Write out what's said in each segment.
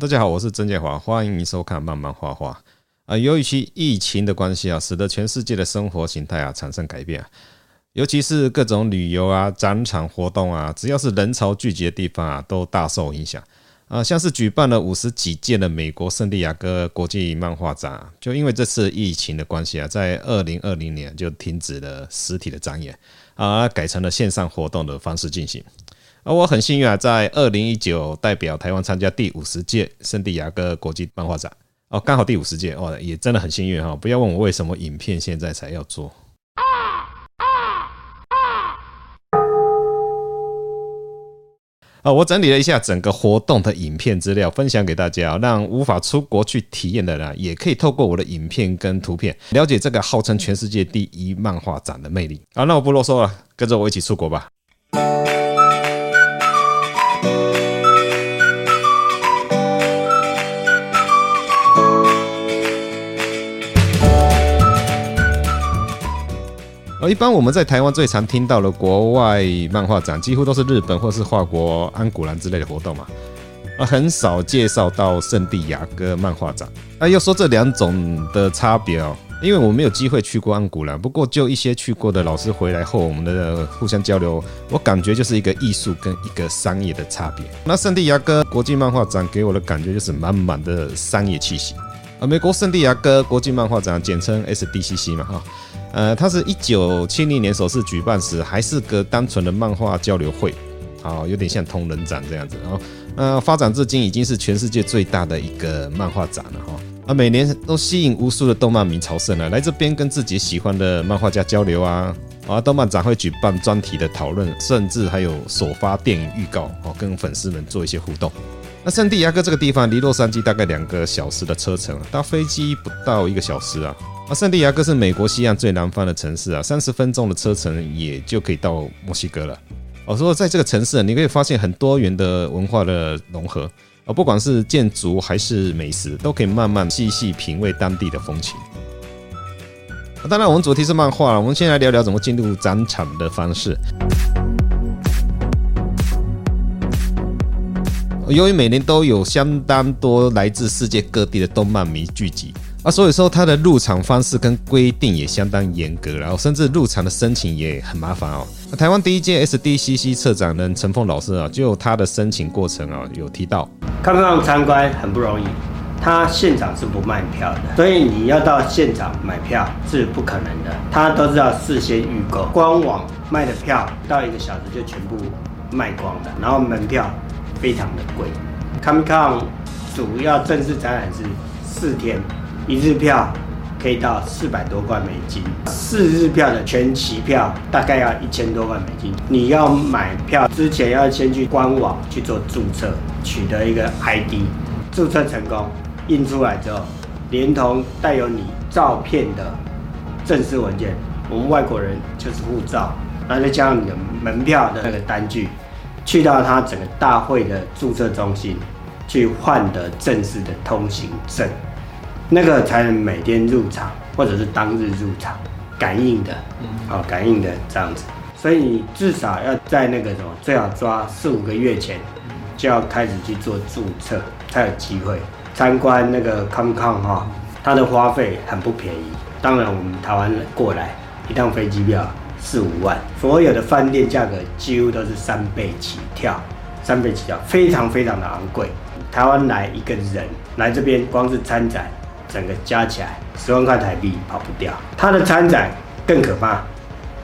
大家好，我是曾建华，欢迎收看慢慢画画啊。由于其疫情的关系啊，使得全世界的生活形态啊产生改变，尤其是各种旅游啊、展场活动啊，只要是人潮聚集的地方啊，都大受影响啊。像是举办了五十几届的美国圣地亚哥国际漫画展啊，就因为这次疫情的关系啊，在二零二零年就停止了实体的展演啊，改成了线上活动的方式进行。而我很幸运啊，在二零一九代表台湾参加第五十届圣地亚哥国际漫画展哦，刚好第五十届哦，也真的很幸运哈！不要问我为什么影片现在才要做。啊，我整理了一下整个活动的影片资料，分享给大家，让无法出国去体验的人也可以透过我的影片跟图片，了解这个号称全世界第一漫画展的魅力。好，那我不啰嗦了，跟着我一起出国吧。一般我们在台湾最常听到的国外漫画展，几乎都是日本或是法国安古兰之类的活动嘛，啊，很少介绍到圣地亚哥漫画展。啊，要说这两种的差别哦，因为我没有机会去过安古兰，不过就一些去过的老师回来后，我们的互相交流，我感觉就是一个艺术跟一个商业的差别。那圣地亚哥国际漫画展给我的感觉就是满满的商业气息。啊，美国圣地亚哥国际漫画展简称 SDCC 嘛，哈。呃，它是一九七零年首次举办时，还是个单纯的漫画交流会，啊，有点像同人展这样子。然后，呃，发展至今已经是全世界最大的一个漫画展了哈。啊，每年都吸引无数的动漫迷朝圣了，来这边跟自己喜欢的漫画家交流啊。啊，动漫展会举办专题的讨论，甚至还有首发电影预告，哦，跟粉丝们做一些互动。那圣地亚哥这个地方离洛杉矶大概两个小时的车程，搭飞机不到一个小时啊。啊，圣地亚哥是美国西岸最南方的城市啊，三十分钟的车程也就可以到墨西哥了。我说，在这个城市，你可以发现很多元的文化的融合啊，不管是建筑还是美食，都可以慢慢细细品味当地的风情。当然，我们主题是漫画，我们先来聊聊怎么进入展场的方式。由于每年都有相当多来自世界各地的动漫迷聚集。啊，所以说它的入场方式跟规定也相当严格，然后甚至入场的申请也很麻烦哦。台湾第一届 SDCC 策展人陈凤老师啊，就他的申请过程啊，有提到，看看参观很不容易，他现场是不卖票的，所以你要到现场买票是不可能的，他都是要事先预购，官网卖的票到一个小时就全部卖光了，然后门票非常的贵。Comic Con 主要正式展览是四天。一日票可以到四百多块美金，四日票的全期票大概要一千多万美金。你要买票之前要先去官网去做注册，取得一个 ID，注册成功，印出来之后，连同带有你照片的正式文件，我们外国人就是护照，然后再加上你的门票的那个单据，去到他整个大会的注册中心去换得正式的通行证。那个才能每天入场，或者是当日入场，感应的，哦，感应的这样子。所以你至少要在那个什么，最好抓四五个月前，就要开始去做注册，才有机会参观那个 Comic Con 哈。它的花费很不便宜，当然我们台湾人过来一趟飞机票四五万，所有的饭店价格几乎都是三倍起跳，三倍起跳，非常非常的昂贵。台湾来一个人来这边，光是参展。整个加起来十万块台币跑不掉，他的参展更可怕，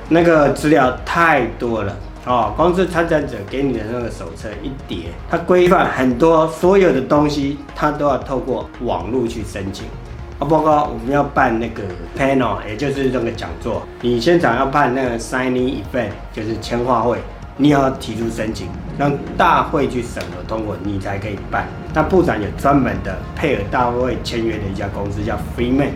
那个资料太多了哦。光是参展者给你的那个手册一叠，它规范很多，所有的东西它都要透过网络去申请啊。包括我们要办那个 panel，也就是那个讲座，你现场要办那个 signing event，就是签画会。你要提出申请，让大会去审核通过，你才可以办。那部长有专门的配合大会签约的一家公司，叫 Freeman。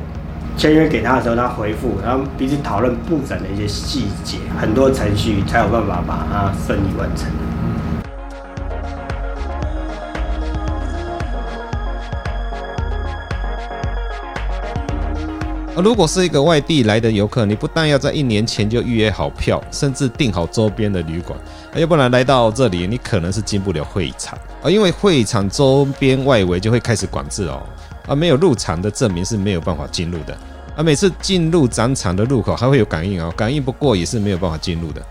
签约给他的时候，他回复，然后彼此讨论部长的一些细节，很多程序才有办法把它顺利完成。如果是一个外地来的游客，你不但要在一年前就预约好票，甚至订好周边的旅馆，要不然来到这里，你可能是进不了会场啊，因为会场周边外围就会开始管制哦，而，没有入场的证明是没有办法进入的，而，每次进入展场的入口还会有感应哦，感应不过也是没有办法进入的。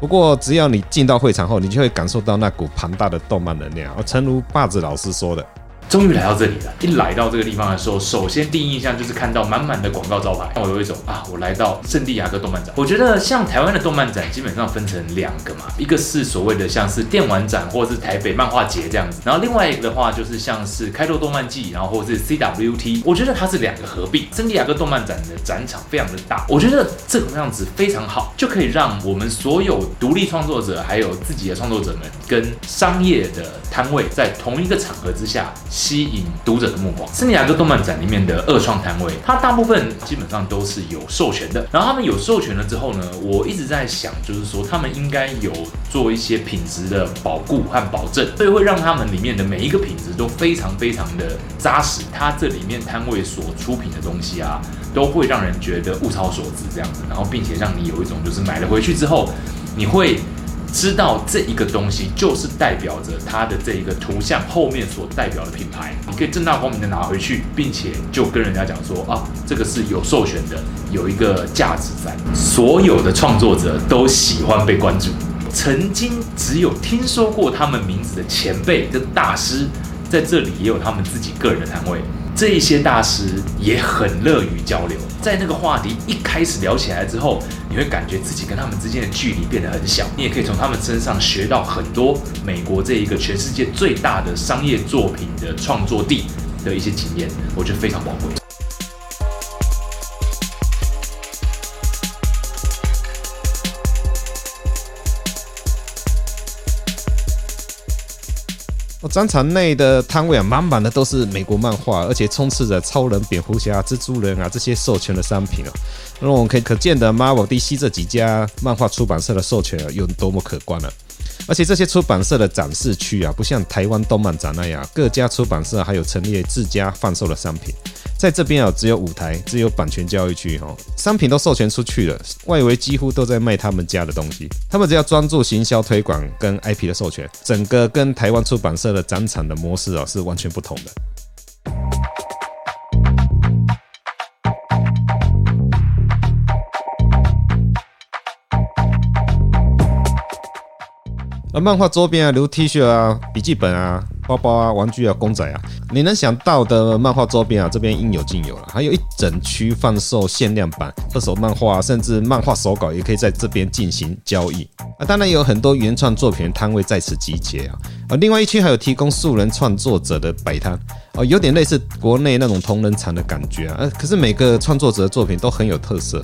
不过只要你进到会场后，你就会感受到那股庞大的动漫能量，而诚如霸子老师说的。终于来到这里了。一来到这个地方的时候，首先第一印象就是看到满满的广告招牌，让我有一种啊，我来到圣地亚哥动漫展。我觉得像台湾的动漫展基本上分成两个嘛，一个是所谓的像是电玩展或者是台北漫画节这样子，然后另外一个的话就是像是开拓动漫季，然后或者是 CWT。我觉得它是两个合并。圣地亚哥动漫展的展场非常的大，我觉得这个样子非常好，就可以让我们所有独立创作者还有自己的创作者们跟商业的摊位在同一个场合之下。吸引读者的目光。圣地亚哥动漫展里面的二创摊位，它大部分基本上都是有授权的。然后他们有授权了之后呢，我一直在想，就是说他们应该有做一些品质的保固和保证，所以会让他们里面的每一个品质都非常非常的扎实。它这里面摊位所出品的东西啊，都会让人觉得物超所值这样子，然后并且让你有一种就是买了回去之后，你会。知道这一个东西就是代表着它的这一个图像后面所代表的品牌，你可以正大光明的拿回去，并且就跟人家讲说啊，这个是有授权的，有一个价值在。所有的创作者都喜欢被关注，曾经只有听说过他们名字的前辈跟大师，在这里也有他们自己个人的摊位。这一些大师也很乐于交流，在那个话题一开始聊起来之后，你会感觉自己跟他们之间的距离变得很小。你也可以从他们身上学到很多美国这一个全世界最大的商业作品的创作地的一些经验，我觉得非常宝贵。展场内的摊位啊，满满的都是美国漫画，而且充斥着超人、蝙蝠侠、蜘蛛人啊这些授权的商品啊。那我们可以可见的，Marvel、DC 这几家漫画出版社的授权啊，有多么可观了。而且这些出版社的展示区啊，不像台湾动漫展那样，各家出版社还有陈列自家贩售的商品。在这边啊，只有舞台，只有版权交易区哈，商品都授权出去了，外围几乎都在卖他们家的东西。他们只要专注行销推广跟 IP 的授权，整个跟台湾出版社的展场的模式啊是完全不同的。而漫画周边啊，如 T 恤啊、笔记本啊。包包啊，玩具啊，公仔啊，你能想到的漫画周边啊，这边应有尽有了。还有一整区贩售限量版、二手漫画，甚至漫画手稿，也可以在这边进行交易啊。当然有很多原创作品摊位在此集结啊。而另外一区还有提供素人创作者的摆摊哦，有点类似国内那种同人场的感觉啊。可是每个创作者的作品都很有特色，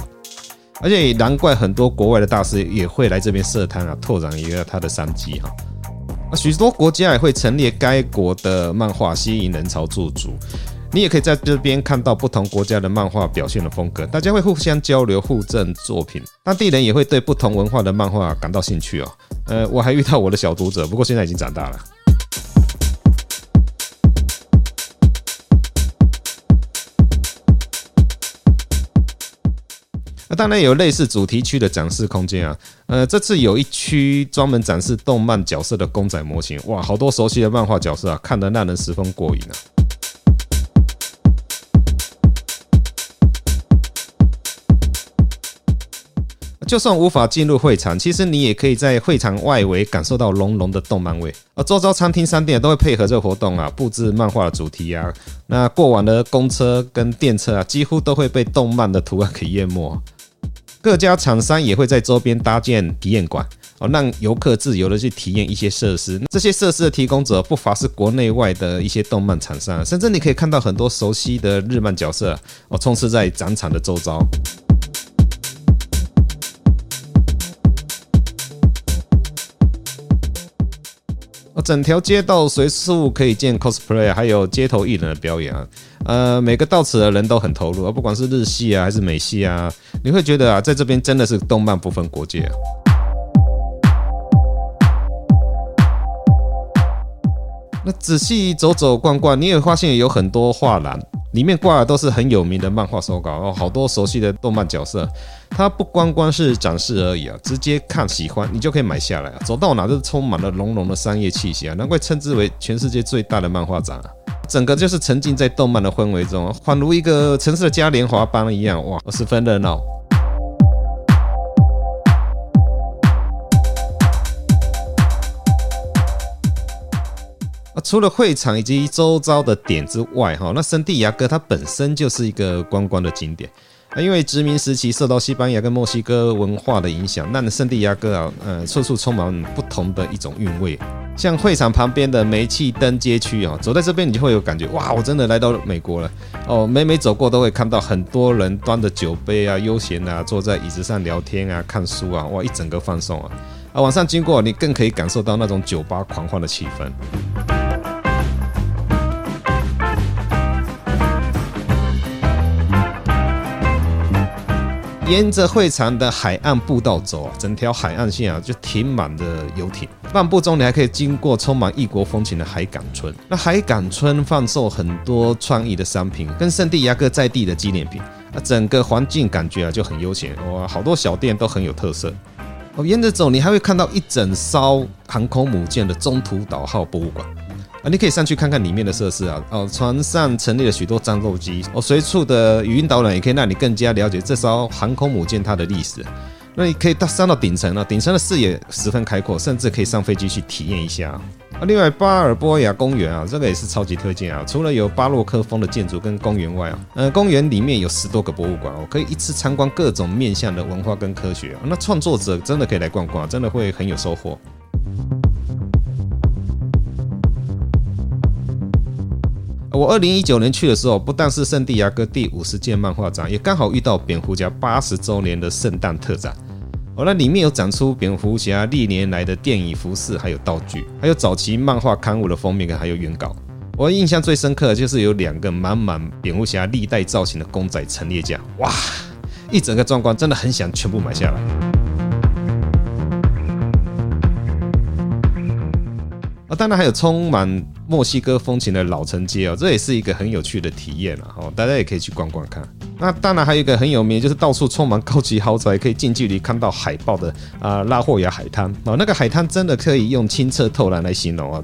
而且也难怪很多国外的大师也会来这边设摊啊，拓展一个他的商机哈。啊，许多国家也会陈列该国的漫画，吸引人潮驻足。你也可以在这边看到不同国家的漫画表现的风格，大家会互相交流、互赠作品。当地人也会对不同文化的漫画感到兴趣哦。呃，我还遇到我的小读者，不过现在已经长大了。当然有类似主题区的展示空间啊，呃，这次有一区专门展示动漫角色的公仔模型，哇，好多熟悉的漫画角色啊，看得让人十分过瘾啊。就算无法进入会场，其实你也可以在会场外围感受到浓浓的动漫味，而周遭餐厅、商店都会配合这个活动啊，布置漫画主题啊，那过往的公车跟电车啊，几乎都会被动漫的图案给淹没。各家厂商也会在周边搭建体验馆哦，让游客自由的去体验一些设施。这些设施的提供者不乏是国内外的一些动漫厂商，甚至你可以看到很多熟悉的日漫角色哦，充斥在展场的周遭。整条街道随处可以见 cosplay，还有街头艺人的表演啊。呃，每个到此的人都很投入啊，不管是日系啊还是美系啊，你会觉得啊，在这边真的是动漫不分国界啊。那仔细走走逛逛，你也发现有很多画廊，里面挂的都是很有名的漫画手稿哦，好多熟悉的动漫角色。它不光光是展示而已啊，直接看喜欢你就可以买下来啊。走到哪都充满了浓浓的商业气息啊，难怪称之为全世界最大的漫画展啊。整个就是沉浸在动漫的氛围中，恍如一个城市的嘉年华般一样，哇，十分热闹。啊，除了会场以及周遭的点之外，哈，那圣地亚哥它本身就是一个观光的景点啊。因为殖民时期受到西班牙跟墨西哥文化的影响，那圣地亚哥啊，呃，处处充满不同的一种韵味。像会场旁边的煤气灯街区啊，走在这边你就会有感觉，哇，我真的来到美国了哦。每每走过都会看到很多人端着酒杯啊，悠闲啊，坐在椅子上聊天啊，看书啊，哇，一整个放松啊。啊，晚上经过你更可以感受到那种酒吧狂欢的气氛。沿着会场的海岸步道走啊，整条海岸线啊就停满了游艇。漫步中，你还可以经过充满异国风情的海港村。那海港村贩售很多创意的商品，跟圣地亚哥在地的纪念品。那整个环境感觉啊就很悠闲哇，好多小店都很有特色。哦，沿着走，你还会看到一整艘航空母舰的中途岛号博物馆。啊，你可以上去看看里面的设施啊。哦，船上陈列了许多战斗机。哦，随处的语音导览也可以让你更加了解这艘航空母舰它的历史。那你可以到上到顶层了，顶层的视野十分开阔，甚至可以上飞机去体验一下。啊，另外巴尔波亚公园啊，这个也是超级推荐啊。除了有巴洛克风的建筑跟公园外啊，呃，公园里面有十多个博物馆哦，可以一次参观各种面向的文化跟科学。那创作者真的可以来逛逛，真的会很有收获。我二零一九年去的时候，不但是圣地亚哥第五十届漫画展，也刚好遇到蝙蝠侠八十周年的圣诞特展。哦，那里面有展出蝙蝠侠历年来的电影服饰，还有道具，还有早期漫画刊物的封面跟还有原稿。我印象最深刻的就是有两个满满蝙蝠侠历代造型的公仔陈列架，哇，一整个壮观，真的很想全部买下来。当然还有充满墨西哥风情的老城街哦，这也是一个很有趣的体验啊！哦，大家也可以去逛逛看。那当然还有一个很有名，就是到处充满高级豪宅，可以近距离看到海豹的啊拉霍亚海滩哦，那个海滩真的可以用清澈透蓝来形容啊。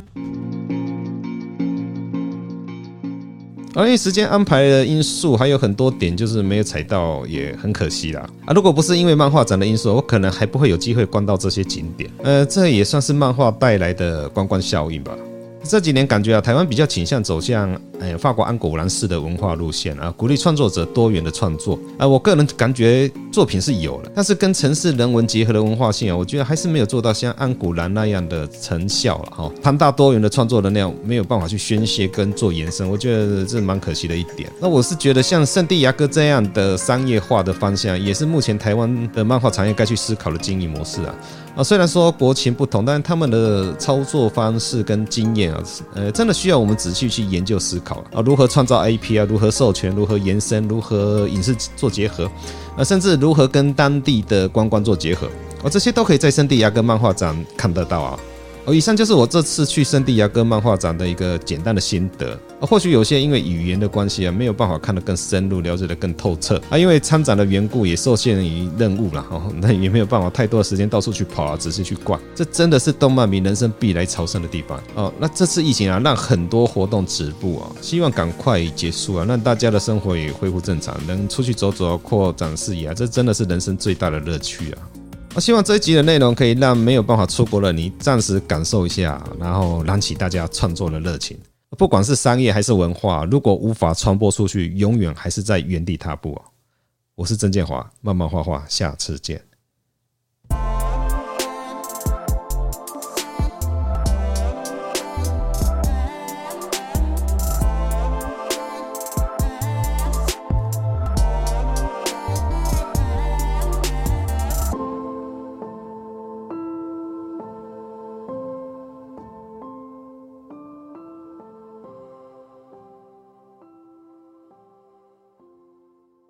而因时间安排的因素，还有很多点就是没有踩到，也很可惜啦。啊，如果不是因为漫画展的因素，我可能还不会有机会逛到这些景点。呃，这也算是漫画带来的观光效应吧。这几年感觉啊，台湾比较倾向走向，哎，法国安果兰式的文化路线啊，鼓励创作者多元的创作啊。我个人感觉作品是有了，但是跟城市人文结合的文化性啊，我觉得还是没有做到像安古兰那样的成效了哈。庞大多元的创作能量没有办法去宣泄跟做延伸，我觉得这是蛮可惜的一点。那我是觉得像圣地亚哥这样的商业化的方向，也是目前台湾的漫画产业该去思考的经营模式啊。啊，虽然说国情不同，但是他们的操作方式跟经验啊，呃，真的需要我们仔细去研究思考啊，如何创造 IP 啊，如何授权，如何延伸，如何影视做结合，啊，甚至如何跟当地的观光做结合，啊，这些都可以在圣地亚哥漫画展看得到啊。哦，以上就是我这次去圣地亚哥漫画展的一个简单的心得。或许有些因为语言的关系啊，没有办法看得更深入，了解得更透彻啊。因为参展的缘故，也受限于任务了哦，那也没有办法太多的时间到处去跑啊，仔细去逛。这真的是动漫迷人生必来朝圣的地方哦。那这次疫情啊，让很多活动止步啊，希望赶快结束啊，让大家的生活也恢复正常，能出去走走，扩展视野啊，这真的是人生最大的乐趣啊。我希望这一集的内容可以让没有办法出国的你暂时感受一下，然后燃起大家创作的热情。不管是商业还是文化，如果无法传播出去，永远还是在原地踏步。我是曾建华，慢慢画画，下次见。